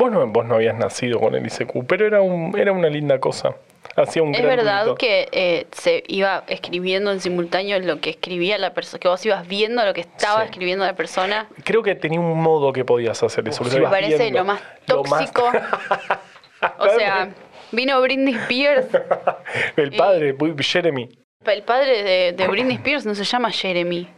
Vos no, vos no habías nacido con el ICQ, pero era, un, era una linda cosa. Hacía un Es gran verdad que eh, se iba escribiendo en simultáneo lo que escribía la persona, que vos ibas viendo lo que estaba Sí. escribiendo la persona. Creo que tenía un modo que podías hacer eso. Uf, Me parece viendo. lo más Lo más- tóxico. o sea, vino Britney Spears. el padre, Jeremy. El padre de, de Britney Spears no se llama Jeremy.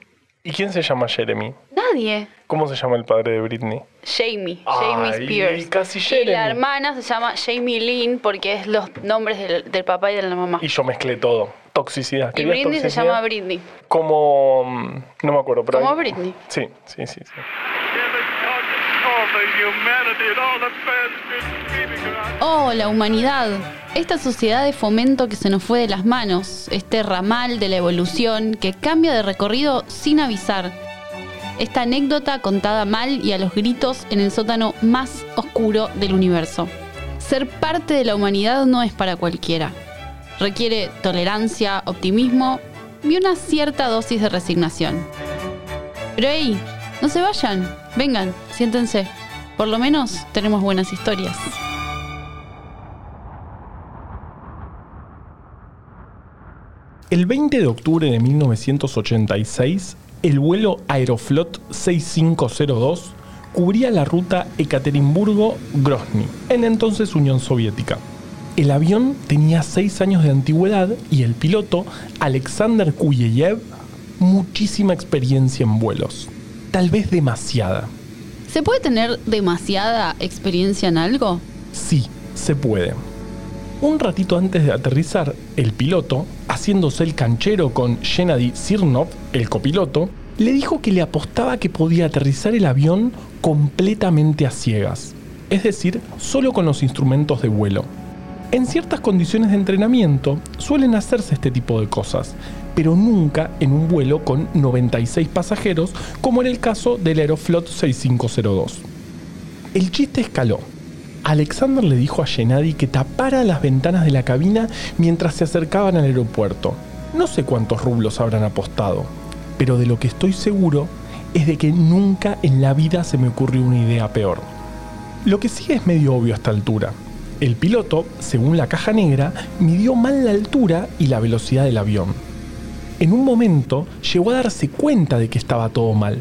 ¿Y quién se llama Jeremy? Nadie. ¿Cómo se llama el padre de Britney? Jamie, Ay, Jamie Spears. casi y Jeremy. la hermana se llama Jamie Lynn porque es los nombres del, del papá y de la mamá. Y yo mezclé todo. Toxicidad. Y ¿Querías Britney se llama Britney. Como. mm, No me acuerdo, pero. Como Britney. Sí, sí, sí. sí. Oh, la humanidad. Esta sociedad de fomento que se nos fue de las manos, este ramal de la evolución que cambia de recorrido sin avisar. Esta anécdota contada mal y a los gritos en el sótano más oscuro del universo. Ser parte de la humanidad no es para cualquiera. Requiere tolerancia, optimismo y una cierta dosis de resignación. Pero hey, no se vayan, vengan, siéntense. Por lo menos tenemos buenas historias. El 20 de octubre de 1986, el vuelo Aeroflot 6502 cubría la ruta Ekaterimburgo-Grozny, en entonces Unión Soviética. El avión tenía 6 años de antigüedad y el piloto, Alexander Kuyeyev, muchísima experiencia en vuelos. Tal vez demasiada. ¿Se puede tener demasiada experiencia en algo? Sí, se puede. Un ratito antes de aterrizar, el piloto, haciéndose el canchero con Gennady Sirnov, el copiloto, le dijo que le apostaba que podía aterrizar el avión completamente a ciegas, es decir, solo con los instrumentos de vuelo. En ciertas condiciones de entrenamiento suelen hacerse este tipo de cosas, pero nunca en un vuelo con 96 pasajeros, como en el caso del Aeroflot 6502. El chiste escaló. Alexander le dijo a Gennady que tapara las ventanas de la cabina mientras se acercaban al aeropuerto. No sé cuántos rublos habrán apostado, pero de lo que estoy seguro es de que nunca en la vida se me ocurrió una idea peor. Lo que sí es medio obvio a esta altura. El piloto, según la caja negra, midió mal la altura y la velocidad del avión. En un momento llegó a darse cuenta de que estaba todo mal.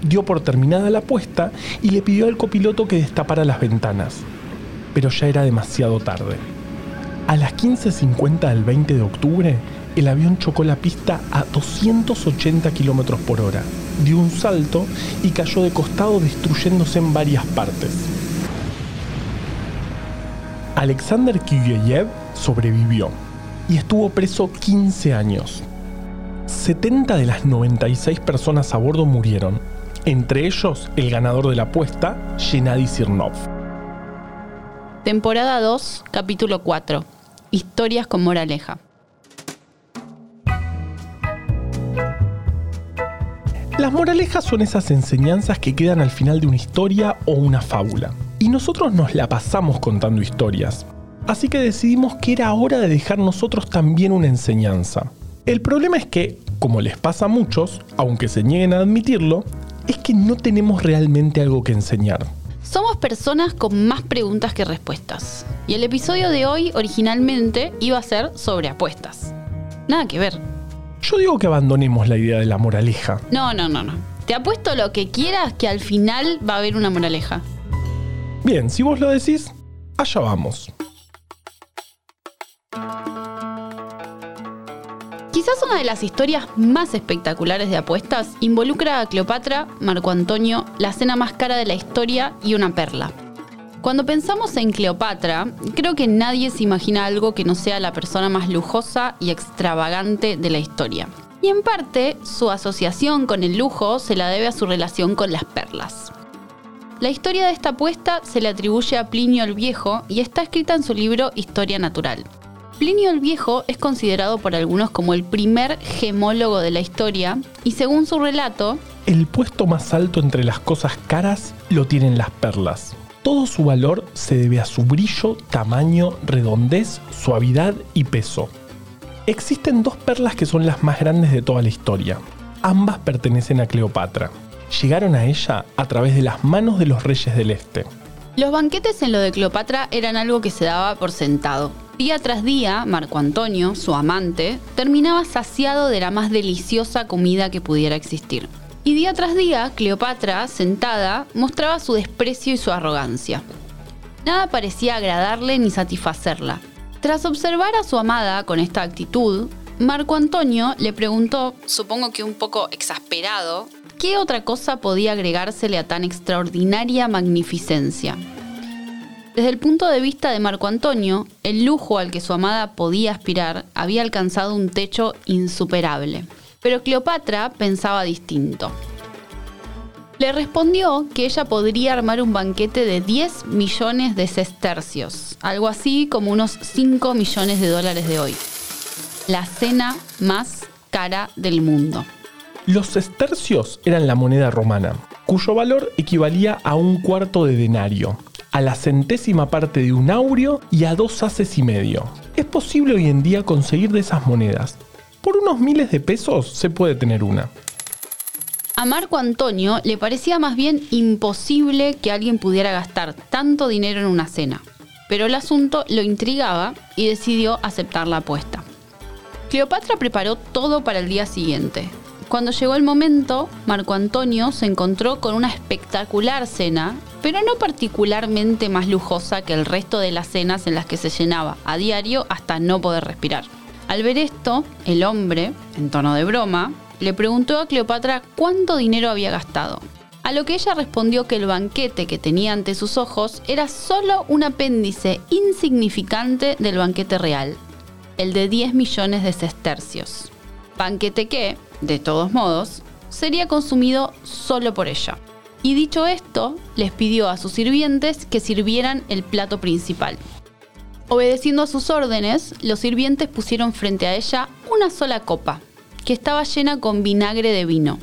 Dio por terminada la apuesta y le pidió al copiloto que destapara las ventanas. Pero ya era demasiado tarde. A las 15.50 del 20 de octubre, el avión chocó la pista a 280 km por hora, dio un salto y cayó de costado destruyéndose en varias partes. Alexander Kuyeyev sobrevivió y estuvo preso 15 años. 70 de las 96 personas a bordo murieron, entre ellos el ganador de la apuesta, Gennady Sirnov. Temporada 2, capítulo 4. Historias con moraleja. Las moralejas son esas enseñanzas que quedan al final de una historia o una fábula. Y nosotros nos la pasamos contando historias. Así que decidimos que era hora de dejar nosotros también una enseñanza. El problema es que, como les pasa a muchos, aunque se nieguen a admitirlo, es que no tenemos realmente algo que enseñar. Somos personas con más preguntas que respuestas. Y el episodio de hoy originalmente iba a ser sobre apuestas. Nada que ver. Yo digo que abandonemos la idea de la moraleja. No, no, no, no. Te apuesto lo que quieras que al final va a haber una moraleja. Bien, si vos lo decís, allá vamos. Quizás una de las historias más espectaculares de apuestas involucra a Cleopatra, Marco Antonio, la cena más cara de la historia y una perla. Cuando pensamos en Cleopatra, creo que nadie se imagina algo que no sea la persona más lujosa y extravagante de la historia. Y en parte, su asociación con el lujo se la debe a su relación con las perlas. La historia de esta apuesta se le atribuye a Plinio el Viejo y está escrita en su libro Historia Natural. Plinio el Viejo es considerado por algunos como el primer gemólogo de la historia y según su relato, El puesto más alto entre las cosas caras lo tienen las perlas. Todo su valor se debe a su brillo, tamaño, redondez, suavidad y peso. Existen dos perlas que son las más grandes de toda la historia. Ambas pertenecen a Cleopatra. Llegaron a ella a través de las manos de los reyes del Este. Los banquetes en lo de Cleopatra eran algo que se daba por sentado. Día tras día, Marco Antonio, su amante, terminaba saciado de la más deliciosa comida que pudiera existir. Y día tras día, Cleopatra, sentada, mostraba su desprecio y su arrogancia. Nada parecía agradarle ni satisfacerla. Tras observar a su amada con esta actitud, Marco Antonio le preguntó, supongo que un poco exasperado, ¿qué otra cosa podía agregársele a tan extraordinaria magnificencia? Desde el punto de vista de Marco Antonio, el lujo al que su amada podía aspirar había alcanzado un techo insuperable. Pero Cleopatra pensaba distinto. Le respondió que ella podría armar un banquete de 10 millones de sestercios, algo así como unos 5 millones de dólares de hoy. La cena más cara del mundo. Los sestercios eran la moneda romana, cuyo valor equivalía a un cuarto de denario, a la centésima parte de un aureo y a dos haces y medio. Es posible hoy en día conseguir de esas monedas. Por unos miles de pesos se puede tener una. A Marco Antonio le parecía más bien imposible que alguien pudiera gastar tanto dinero en una cena, pero el asunto lo intrigaba y decidió aceptar la apuesta. Cleopatra preparó todo para el día siguiente. Cuando llegó el momento, Marco Antonio se encontró con una espectacular cena, pero no particularmente más lujosa que el resto de las cenas en las que se llenaba a diario hasta no poder respirar. Al ver esto, el hombre, en tono de broma, le preguntó a Cleopatra cuánto dinero había gastado. A lo que ella respondió que el banquete que tenía ante sus ojos era solo un apéndice insignificante del banquete real, el de 10 millones de sestercios. Banquete que, de todos modos, sería consumido solo por ella. Y dicho esto, les pidió a sus sirvientes que sirvieran el plato principal. Obedeciendo a sus órdenes, los sirvientes pusieron frente a ella una sola copa, que estaba llena con vinagre de vino.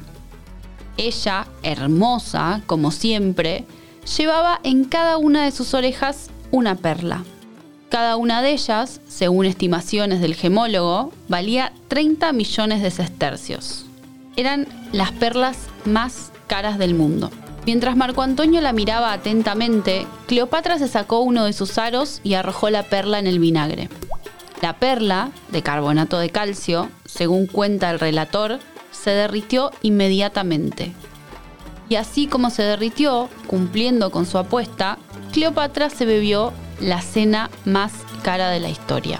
Ella, hermosa, como siempre, llevaba en cada una de sus orejas una perla. Cada una de ellas, según estimaciones del gemólogo, valía 30 millones de sestercios. Eran las perlas más caras del mundo. Mientras Marco Antonio la miraba atentamente, Cleopatra se sacó uno de sus aros y arrojó la perla en el vinagre. La perla, de carbonato de calcio, según cuenta el relator, se derritió inmediatamente. Y así como se derritió, cumpliendo con su apuesta, Cleopatra se bebió la cena más cara de la historia.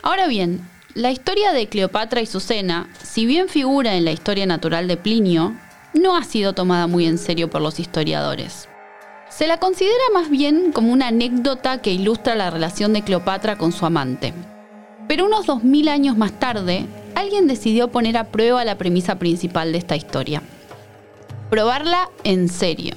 Ahora bien, la historia de Cleopatra y su cena, si bien figura en la historia natural de Plinio, no ha sido tomada muy en serio por los historiadores. Se la considera más bien como una anécdota que ilustra la relación de Cleopatra con su amante. Pero unos 2000 años más tarde, alguien decidió poner a prueba la premisa principal de esta historia. Probarla en serio.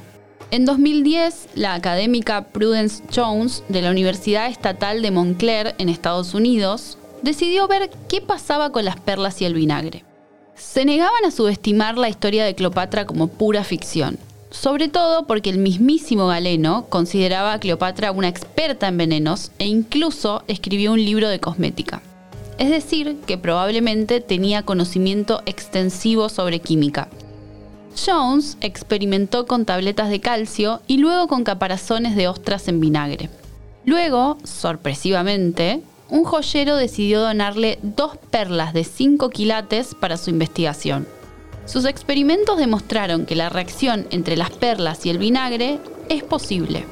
En 2010, la académica Prudence Jones de la Universidad Estatal de Montclair en Estados Unidos decidió ver qué pasaba con las perlas y el vinagre se negaban a subestimar la historia de Cleopatra como pura ficción, sobre todo porque el mismísimo Galeno consideraba a Cleopatra una experta en venenos e incluso escribió un libro de cosmética. Es decir, que probablemente tenía conocimiento extensivo sobre química. Jones experimentó con tabletas de calcio y luego con caparazones de ostras en vinagre. Luego, sorpresivamente, un joyero decidió donarle dos perlas de 5 quilates para su investigación. Sus experimentos demostraron que la reacción entre las perlas y el vinagre es posible.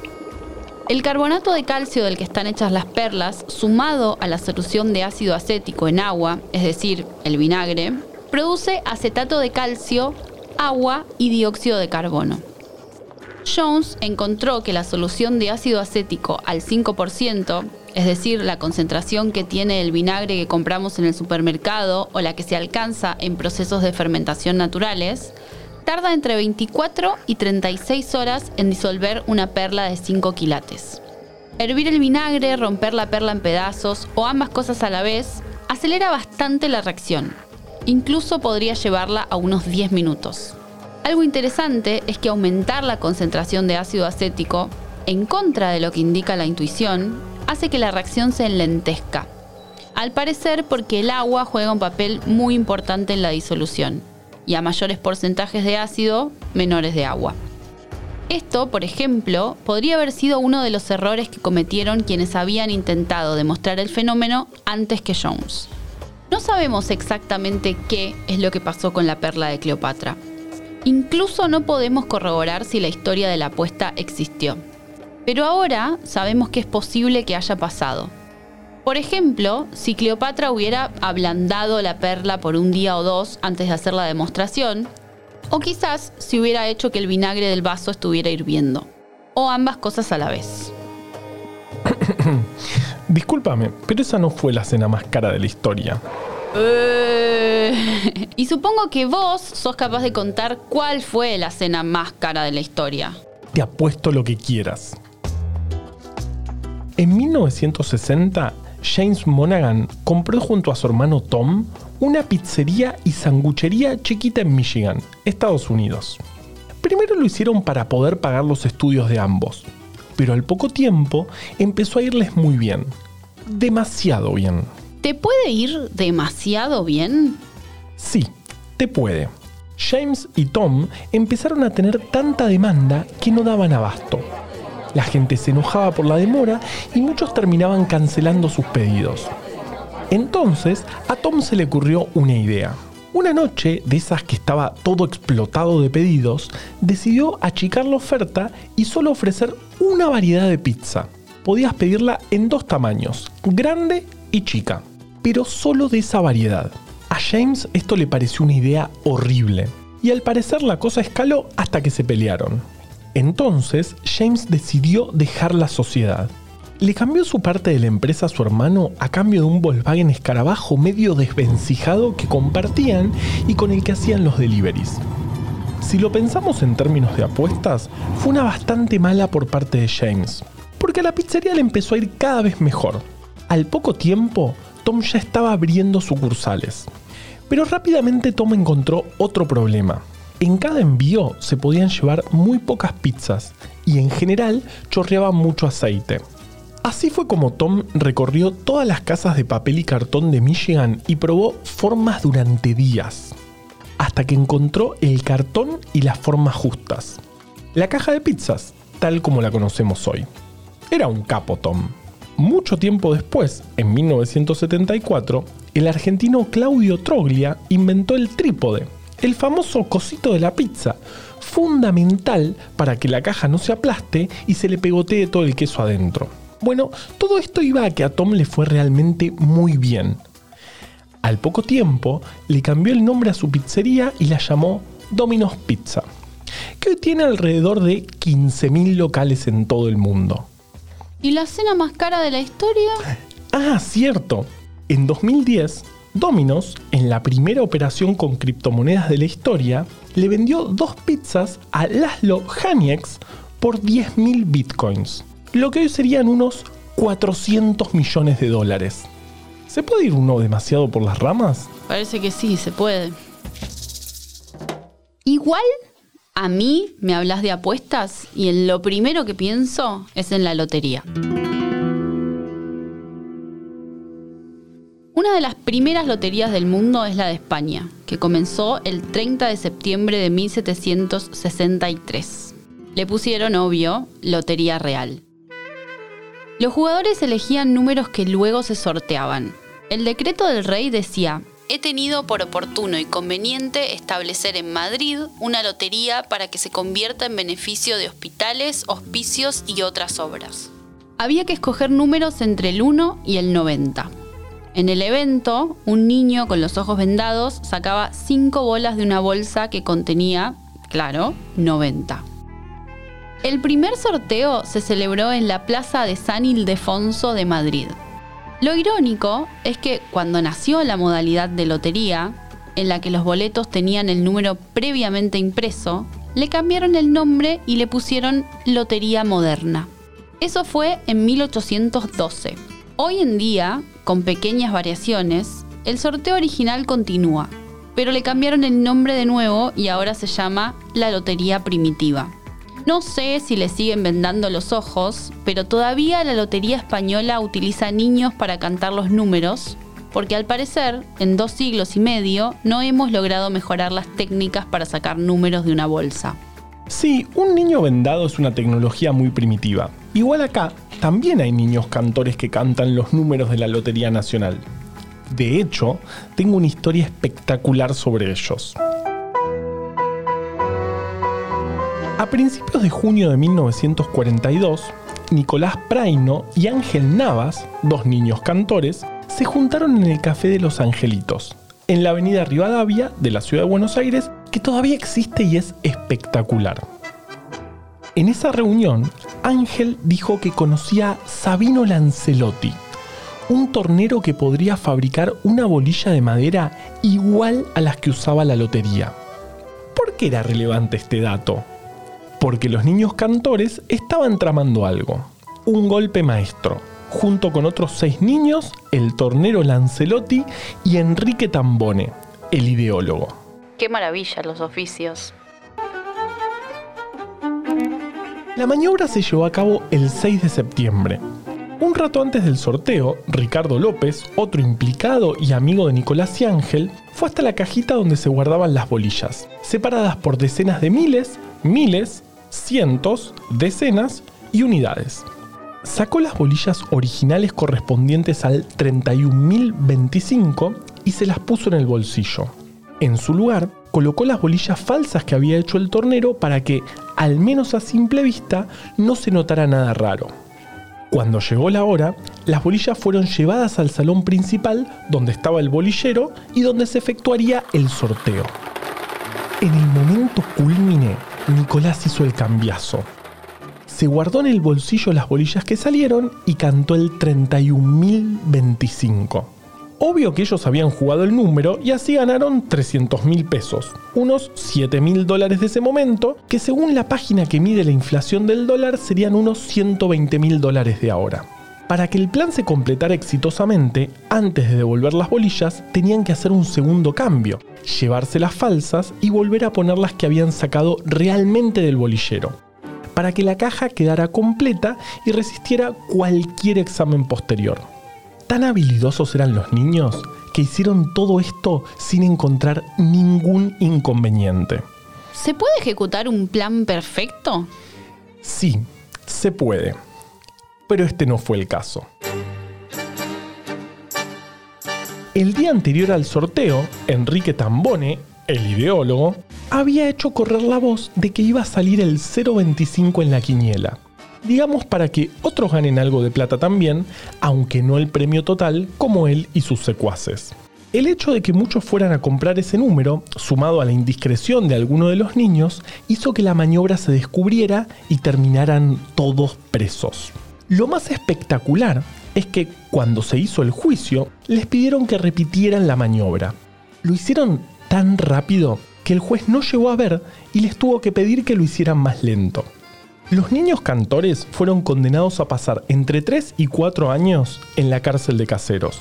El carbonato de calcio del que están hechas las perlas, sumado a la solución de ácido acético en agua, es decir, el vinagre, produce acetato de calcio, agua y dióxido de carbono. Jones encontró que la solución de ácido acético al 5%, es decir, la concentración que tiene el vinagre que compramos en el supermercado o la que se alcanza en procesos de fermentación naturales, tarda entre 24 y 36 horas en disolver una perla de 5 quilates. Hervir el vinagre, romper la perla en pedazos o ambas cosas a la vez acelera bastante la reacción. Incluso podría llevarla a unos 10 minutos. Algo interesante es que aumentar la concentración de ácido acético, en contra de lo que indica la intuición, hace que la reacción se enlentezca. Al parecer porque el agua juega un papel muy importante en la disolución. y a mayores porcentajes de ácido, menores de agua. Esto, por ejemplo, podría haber sido uno de los errores que cometieron quienes habían intentado demostrar el fenómeno antes que Jones. No sabemos exactamente qué es lo que pasó con la perla de Cleopatra. Incluso no podemos corroborar si la historia de la apuesta existió. Pero ahora sabemos que es posible que haya pasado. Por ejemplo, si Cleopatra hubiera ablandado la perla por un día o dos antes de hacer la demostración, o quizás si hubiera hecho que el vinagre del vaso estuviera hirviendo. O ambas cosas a la vez. Discúlpame, pero esa no fue la cena más cara de la historia. Eh, y supongo que vos sos capaz de contar cuál fue la cena más cara de la historia. Te apuesto lo que quieras. En 1960, James Monaghan compró junto a su hermano Tom una pizzería y sanguchería chiquita en Michigan, Estados Unidos. Primero lo hicieron para poder pagar los estudios de ambos, pero al poco tiempo empezó a irles muy bien. Demasiado bien. ¿Te puede ir demasiado bien? Sí, te puede. James y Tom empezaron a tener tanta demanda que no daban abasto. La gente se enojaba por la demora y muchos terminaban cancelando sus pedidos. Entonces a Tom se le ocurrió una idea. Una noche, de esas que estaba todo explotado de pedidos, decidió achicar la oferta y solo ofrecer una variedad de pizza. Podías pedirla en dos tamaños, grande y chica, pero solo de esa variedad. A James esto le pareció una idea horrible, y al parecer la cosa escaló hasta que se pelearon. Entonces, James decidió dejar la sociedad. Le cambió su parte de la empresa a su hermano a cambio de un Volkswagen escarabajo medio desvencijado que compartían y con el que hacían los deliveries. Si lo pensamos en términos de apuestas, fue una bastante mala por parte de James, porque a la pizzería le empezó a ir cada vez mejor. Al poco tiempo, Tom ya estaba abriendo sucursales. Pero rápidamente Tom encontró otro problema. En cada envío se podían llevar muy pocas pizzas y en general chorreaba mucho aceite. Así fue como Tom recorrió todas las casas de papel y cartón de Michigan y probó formas durante días, hasta que encontró el cartón y las formas justas. La caja de pizzas, tal como la conocemos hoy. Era un capo Tom. Mucho tiempo después, en 1974, el argentino Claudio Troglia inventó el trípode, el famoso cosito de la pizza, fundamental para que la caja no se aplaste y se le pegotee todo el queso adentro. Bueno, todo esto iba a que a Tom le fue realmente muy bien. Al poco tiempo, le cambió el nombre a su pizzería y la llamó Domino's Pizza, que hoy tiene alrededor de 15.000 locales en todo el mundo. ¿Y la cena más cara de la historia? Ah, cierto. En 2010, Domino's, en la primera operación con criptomonedas de la historia, le vendió dos pizzas a Laszlo Hanieks por 10.000 bitcoins lo que hoy serían unos 400 millones de dólares. ¿Se puede ir uno demasiado por las ramas? Parece que sí, se puede. Igual a mí me hablas de apuestas y en lo primero que pienso es en la lotería. Una de las primeras loterías del mundo es la de España, que comenzó el 30 de septiembre de 1763. Le pusieron, obvio, Lotería Real. Los jugadores elegían números que luego se sorteaban. El decreto del rey decía, he tenido por oportuno y conveniente establecer en Madrid una lotería para que se convierta en beneficio de hospitales, hospicios y otras obras. Había que escoger números entre el 1 y el 90. En el evento, un niño con los ojos vendados sacaba 5 bolas de una bolsa que contenía, claro, 90. El primer sorteo se celebró en la Plaza de San Ildefonso de Madrid. Lo irónico es que cuando nació la modalidad de lotería, en la que los boletos tenían el número previamente impreso, le cambiaron el nombre y le pusieron Lotería Moderna. Eso fue en 1812. Hoy en día, con pequeñas variaciones, el sorteo original continúa, pero le cambiaron el nombre de nuevo y ahora se llama la Lotería Primitiva. No sé si le siguen vendando los ojos, pero todavía la Lotería Española utiliza niños para cantar los números, porque al parecer, en dos siglos y medio, no hemos logrado mejorar las técnicas para sacar números de una bolsa. Sí, un niño vendado es una tecnología muy primitiva. Igual acá, también hay niños cantores que cantan los números de la Lotería Nacional. De hecho, tengo una historia espectacular sobre ellos. A principios de junio de 1942, Nicolás Praino y Ángel Navas, dos niños cantores, se juntaron en el Café de los Angelitos, en la avenida Rivadavia de la ciudad de Buenos Aires, que todavía existe y es espectacular. En esa reunión, Ángel dijo que conocía a Sabino Lancelotti, un tornero que podría fabricar una bolilla de madera igual a las que usaba la lotería. ¿Por qué era relevante este dato? Porque los niños cantores estaban tramando algo, un golpe maestro, junto con otros seis niños, el tornero Lancelotti y Enrique Tambone, el ideólogo. Qué maravilla los oficios. La maniobra se llevó a cabo el 6 de septiembre. Un rato antes del sorteo, Ricardo López, otro implicado y amigo de Nicolás y Ángel, fue hasta la cajita donde se guardaban las bolillas, separadas por decenas de miles, miles, cientos, decenas y unidades. Sacó las bolillas originales correspondientes al 31.025 y se las puso en el bolsillo. En su lugar, colocó las bolillas falsas que había hecho el tornero para que, al menos a simple vista, no se notara nada raro. Cuando llegó la hora, las bolillas fueron llevadas al salón principal donde estaba el bolillero y donde se efectuaría el sorteo. En el momento culmine, Nicolás hizo el cambiazo. Se guardó en el bolsillo las bolillas que salieron y cantó el 31.025. Obvio que ellos habían jugado el número y así ganaron 300 mil pesos, unos 7 mil dólares de ese momento, que según la página que mide la inflación del dólar serían unos 120 mil dólares de ahora. Para que el plan se completara exitosamente, antes de devolver las bolillas, tenían que hacer un segundo cambio, llevarse las falsas y volver a poner las que habían sacado realmente del bolillero, para que la caja quedara completa y resistiera cualquier examen posterior. Tan habilidosos eran los niños que hicieron todo esto sin encontrar ningún inconveniente. ¿Se puede ejecutar un plan perfecto? Sí, se puede. Pero este no fue el caso. El día anterior al sorteo, Enrique Tambone, el ideólogo, había hecho correr la voz de que iba a salir el 025 en la quiniela. Digamos para que otros ganen algo de plata también, aunque no el premio total como él y sus secuaces. El hecho de que muchos fueran a comprar ese número, sumado a la indiscreción de alguno de los niños, hizo que la maniobra se descubriera y terminaran todos presos. Lo más espectacular es que cuando se hizo el juicio, les pidieron que repitieran la maniobra. Lo hicieron tan rápido que el juez no llegó a ver y les tuvo que pedir que lo hicieran más lento. Los niños cantores fueron condenados a pasar entre 3 y 4 años en la cárcel de caseros.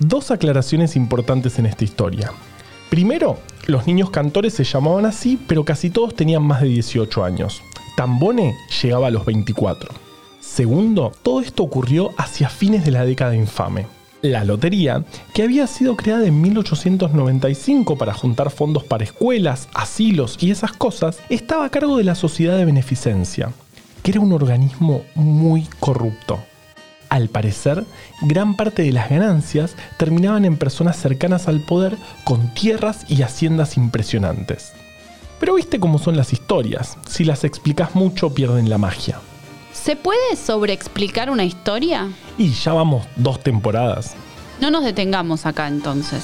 Dos aclaraciones importantes en esta historia. Primero, los niños cantores se llamaban así, pero casi todos tenían más de 18 años. Tambone llegaba a los 24. Segundo, todo esto ocurrió hacia fines de la década infame. La lotería, que había sido creada en 1895 para juntar fondos para escuelas, asilos y esas cosas, estaba a cargo de la Sociedad de Beneficencia, que era un organismo muy corrupto. Al parecer, gran parte de las ganancias terminaban en personas cercanas al poder con tierras y haciendas impresionantes. Pero viste cómo son las historias, si las explicas mucho pierden la magia. ¿Se puede sobreexplicar una historia? Y ya vamos dos temporadas. No nos detengamos acá entonces.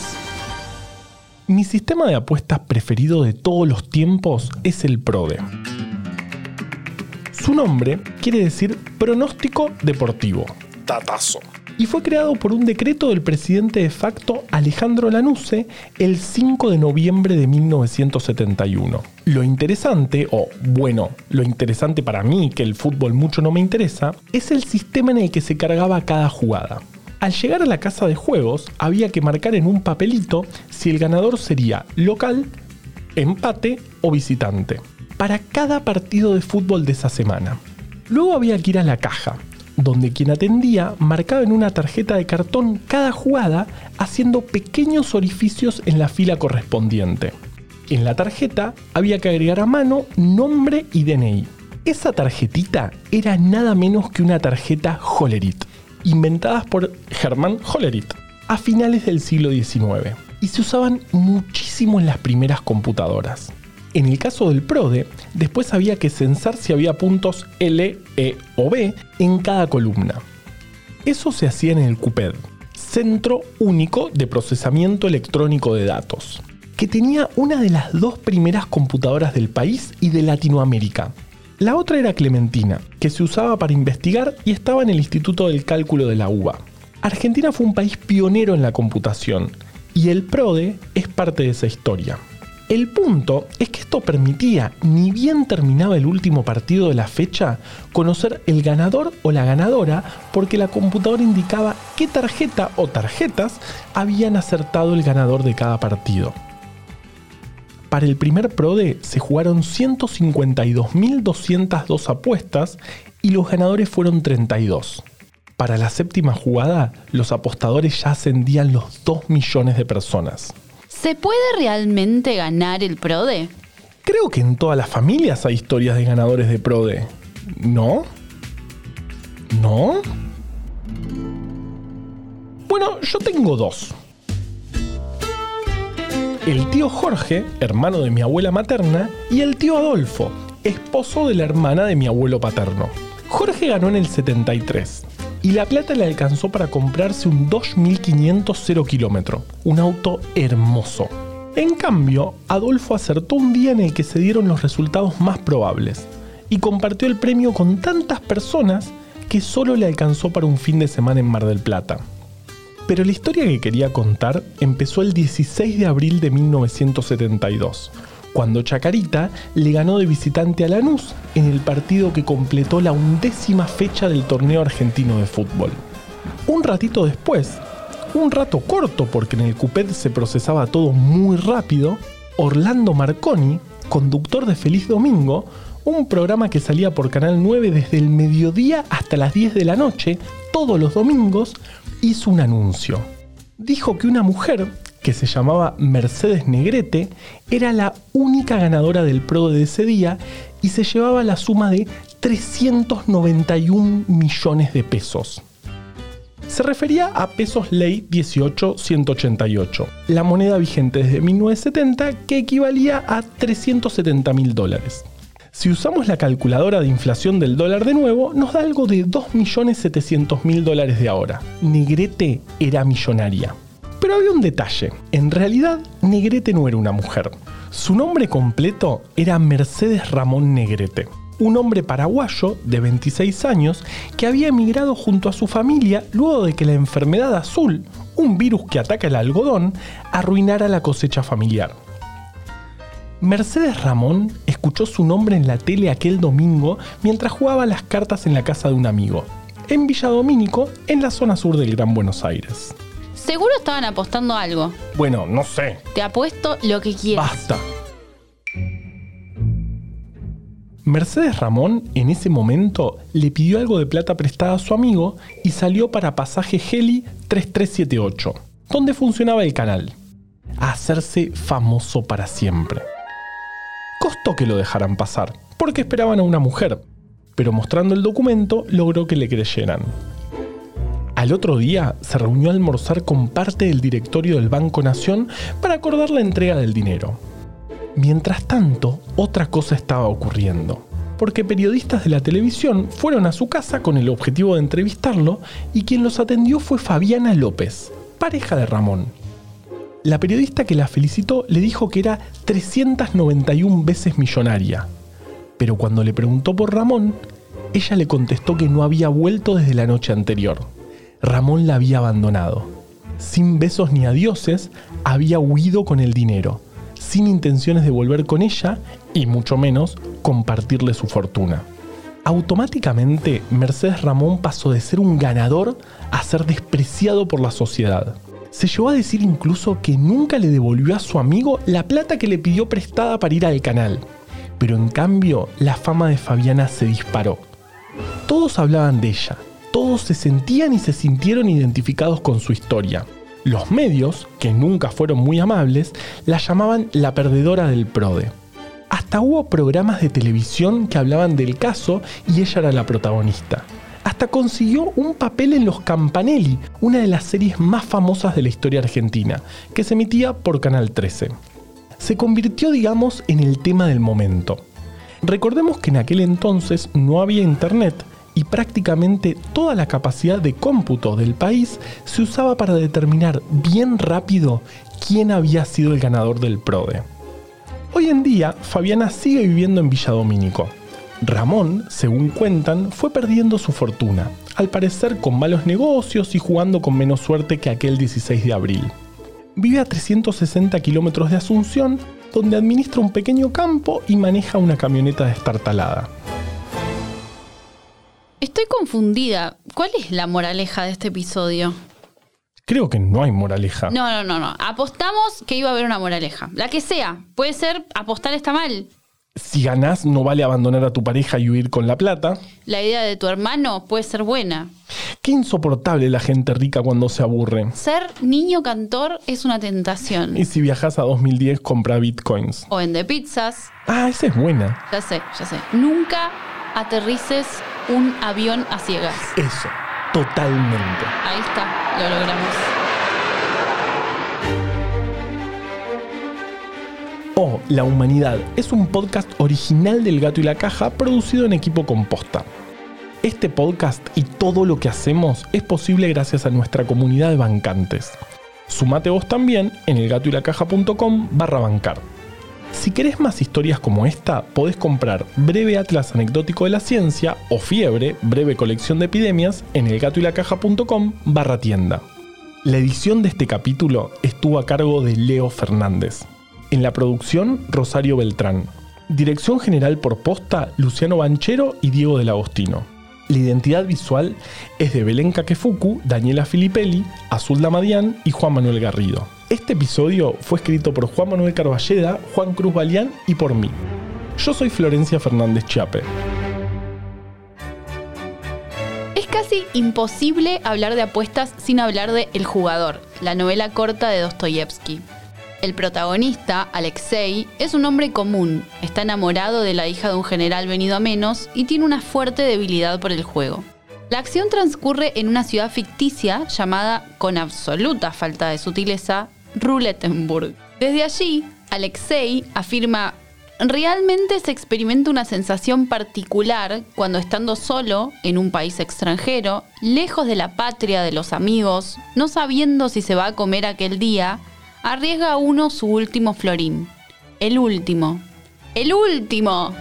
Mi sistema de apuestas preferido de todos los tiempos es el PRODE. Su nombre quiere decir pronóstico deportivo. Tatazo. Y fue creado por un decreto del presidente de facto Alejandro Lanusse el 5 de noviembre de 1971. Lo interesante, o bueno, lo interesante para mí, que el fútbol mucho no me interesa, es el sistema en el que se cargaba cada jugada. Al llegar a la casa de juegos, había que marcar en un papelito si el ganador sería local, empate o visitante, para cada partido de fútbol de esa semana. Luego había que ir a la caja, donde quien atendía marcaba en una tarjeta de cartón cada jugada haciendo pequeños orificios en la fila correspondiente. En la tarjeta había que agregar a mano nombre y DNI. Esa tarjetita era nada menos que una tarjeta Hollerit, inventada por Hermann Hollerit a finales del siglo XIX y se usaban muchísimo en las primeras computadoras. En el caso del PRODE, después había que censar si había puntos L, E o B en cada columna. Eso se hacía en el CUPED, Centro Único de Procesamiento Electrónico de Datos, que tenía una de las dos primeras computadoras del país y de Latinoamérica. La otra era Clementina, que se usaba para investigar y estaba en el Instituto del Cálculo de la UBA. Argentina fue un país pionero en la computación, y el PRODE es parte de esa historia. El punto es que esto permitía, ni bien terminaba el último partido de la fecha, conocer el ganador o la ganadora porque la computadora indicaba qué tarjeta o tarjetas habían acertado el ganador de cada partido. Para el primer PRODE se jugaron 152.202 apuestas y los ganadores fueron 32. Para la séptima jugada, los apostadores ya ascendían los 2 millones de personas. ¿Se puede realmente ganar el PRODE? Creo que en todas las familias hay historias de ganadores de PRODE. ¿No? ¿No? Bueno, yo tengo dos. El tío Jorge, hermano de mi abuela materna, y el tío Adolfo, esposo de la hermana de mi abuelo paterno. Jorge ganó en el 73 y la plata le alcanzó para comprarse un 2500 0 kilómetro, un auto hermoso. En cambio, Adolfo acertó un día en el que se dieron los resultados más probables y compartió el premio con tantas personas que solo le alcanzó para un fin de semana en Mar del Plata. Pero la historia que quería contar empezó el 16 de abril de 1972, cuando Chacarita le ganó de visitante a Lanús en el partido que completó la undécima fecha del torneo argentino de fútbol. Un ratito después, un rato corto porque en el Cupet se procesaba todo muy rápido, Orlando Marconi, conductor de Feliz Domingo, un programa que salía por Canal 9 desde el mediodía hasta las 10 de la noche, todos los domingos, hizo un anuncio. Dijo que una mujer que se llamaba Mercedes Negrete, era la única ganadora del PRO de ese día y se llevaba la suma de 391 millones de pesos. Se refería a pesos ley 18188, la moneda vigente desde 1970 que equivalía a 370 mil dólares. Si usamos la calculadora de inflación del dólar de nuevo, nos da algo de 2.700.000 dólares de ahora. Negrete era millonaria. Un detalle. En realidad, Negrete no era una mujer. Su nombre completo era Mercedes Ramón Negrete, un hombre paraguayo de 26 años que había emigrado junto a su familia luego de que la enfermedad azul, un virus que ataca el algodón, arruinara la cosecha familiar. Mercedes Ramón escuchó su nombre en la tele aquel domingo mientras jugaba las cartas en la casa de un amigo, en Villa Domínico, en la zona sur del Gran Buenos Aires. Seguro estaban apostando algo. Bueno, no sé. Te apuesto lo que quieras. Basta. Mercedes Ramón en ese momento le pidió algo de plata prestada a su amigo y salió para pasaje Heli 3378, donde funcionaba el canal, a hacerse famoso para siempre. Costó que lo dejaran pasar, porque esperaban a una mujer, pero mostrando el documento logró que le creyeran. Al otro día se reunió a almorzar con parte del directorio del Banco Nación para acordar la entrega del dinero. Mientras tanto, otra cosa estaba ocurriendo, porque periodistas de la televisión fueron a su casa con el objetivo de entrevistarlo y quien los atendió fue Fabiana López, pareja de Ramón. La periodista que la felicitó le dijo que era 391 veces millonaria, pero cuando le preguntó por Ramón, ella le contestó que no había vuelto desde la noche anterior. Ramón la había abandonado. Sin besos ni adioses, había huido con el dinero, sin intenciones de volver con ella y mucho menos compartirle su fortuna. Automáticamente, Mercedes Ramón pasó de ser un ganador a ser despreciado por la sociedad. Se llevó a decir incluso que nunca le devolvió a su amigo la plata que le pidió prestada para ir al canal. Pero en cambio, la fama de Fabiana se disparó. Todos hablaban de ella, todos se sentían y se sintieron identificados con su historia. Los medios, que nunca fueron muy amables, la llamaban la perdedora del PRODE. Hasta hubo programas de televisión que hablaban del caso y ella era la protagonista. Hasta consiguió un papel en Los Campanelli, una de las series más famosas de la historia argentina, que se emitía por Canal 13. Se convirtió, digamos, en el tema del momento. Recordemos que en aquel entonces no había internet y prácticamente toda la capacidad de cómputo del país se usaba para determinar bien rápido quién había sido el ganador del PRODE. Hoy en día, Fabiana sigue viviendo en Villa Domínico. Ramón, según cuentan, fue perdiendo su fortuna, al parecer con malos negocios y jugando con menos suerte que aquel 16 de abril. Vive a 360 kilómetros de Asunción, donde administra un pequeño campo y maneja una camioneta destartalada. Estoy confundida. ¿Cuál es la moraleja de este episodio? Creo que no hay moraleja. No, no, no, no. Apostamos que iba a haber una moraleja. La que sea. Puede ser apostar está mal. Si ganás, no vale abandonar a tu pareja y huir con la plata. La idea de tu hermano puede ser buena. Qué insoportable la gente rica cuando se aburre. Ser niño cantor es una tentación. Y si viajas a 2010, compra bitcoins. O en de pizzas. Ah, esa es buena. Ya sé, ya sé. Nunca aterrices un avión a ciegas. Eso, totalmente. Ahí está, lo logramos. Oh, La Humanidad es un podcast original del Gato y la Caja producido en equipo composta. Este podcast y todo lo que hacemos es posible gracias a nuestra comunidad de bancantes. Sumate vos también en elgatoylacaja.com barra bancar. Si querés más historias como esta, podés comprar Breve Atlas Anecdótico de la Ciencia o Fiebre, breve colección de epidemias, en elgatoylacaja.com barra tienda. La edición de este capítulo estuvo a cargo de Leo Fernández. En la producción, Rosario Beltrán. Dirección general por posta, Luciano Banchero y Diego del Agostino. La identidad visual es de Belén Kakefuku, Daniela Filipelli, Azul Damadian y Juan Manuel Garrido. Este episodio fue escrito por Juan Manuel Carballeda, Juan Cruz Balián y por mí. Yo soy Florencia Fernández Chiape. Es casi imposible hablar de apuestas sin hablar de El jugador, la novela corta de Dostoyevsky. El protagonista, Alexei, es un hombre común, está enamorado de la hija de un general venido a menos y tiene una fuerte debilidad por el juego. La acción transcurre en una ciudad ficticia llamada, con absoluta falta de sutileza, Rulettenburg. Desde allí, Alexei afirma, realmente se experimenta una sensación particular cuando estando solo en un país extranjero, lejos de la patria de los amigos, no sabiendo si se va a comer aquel día, arriesga uno su último florín. El último. ¡El último!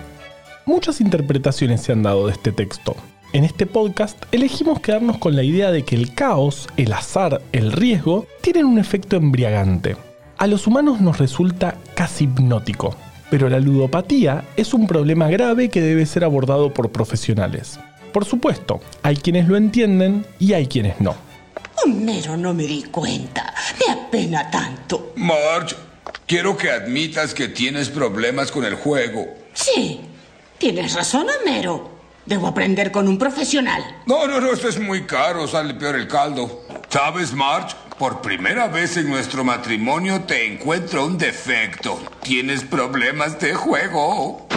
Muchas interpretaciones se han dado de este texto. En este podcast elegimos quedarnos con la idea de que el caos, el azar, el riesgo tienen un efecto embriagante. A los humanos nos resulta casi hipnótico, pero la ludopatía es un problema grave que debe ser abordado por profesionales. Por supuesto, hay quienes lo entienden y hay quienes no. Homero, no me di cuenta. Me apena tanto. Marge, quiero que admitas que tienes problemas con el juego. Sí, tienes razón, Homero. Debo aprender con un profesional. No, no, no, esto es muy caro, sale peor el caldo. ¿Sabes, Marge? Por primera vez en nuestro matrimonio te encuentro un defecto. Tienes problemas de juego.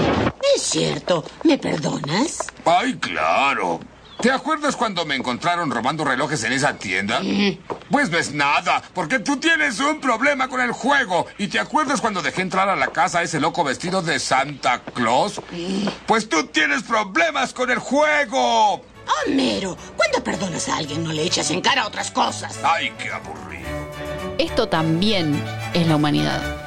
Es cierto. ¿Me perdonas? Ay, claro. ¿Te acuerdas cuando me encontraron robando relojes en esa tienda? Pues ves nada, porque tú tienes un problema con el juego. ¿Y te acuerdas cuando dejé entrar a la casa a ese loco vestido de Santa Claus? Pues tú tienes problemas con el juego. Homero, cuando perdonas a alguien no le echas en cara otras cosas. Ay, qué aburrido. Esto también es la humanidad.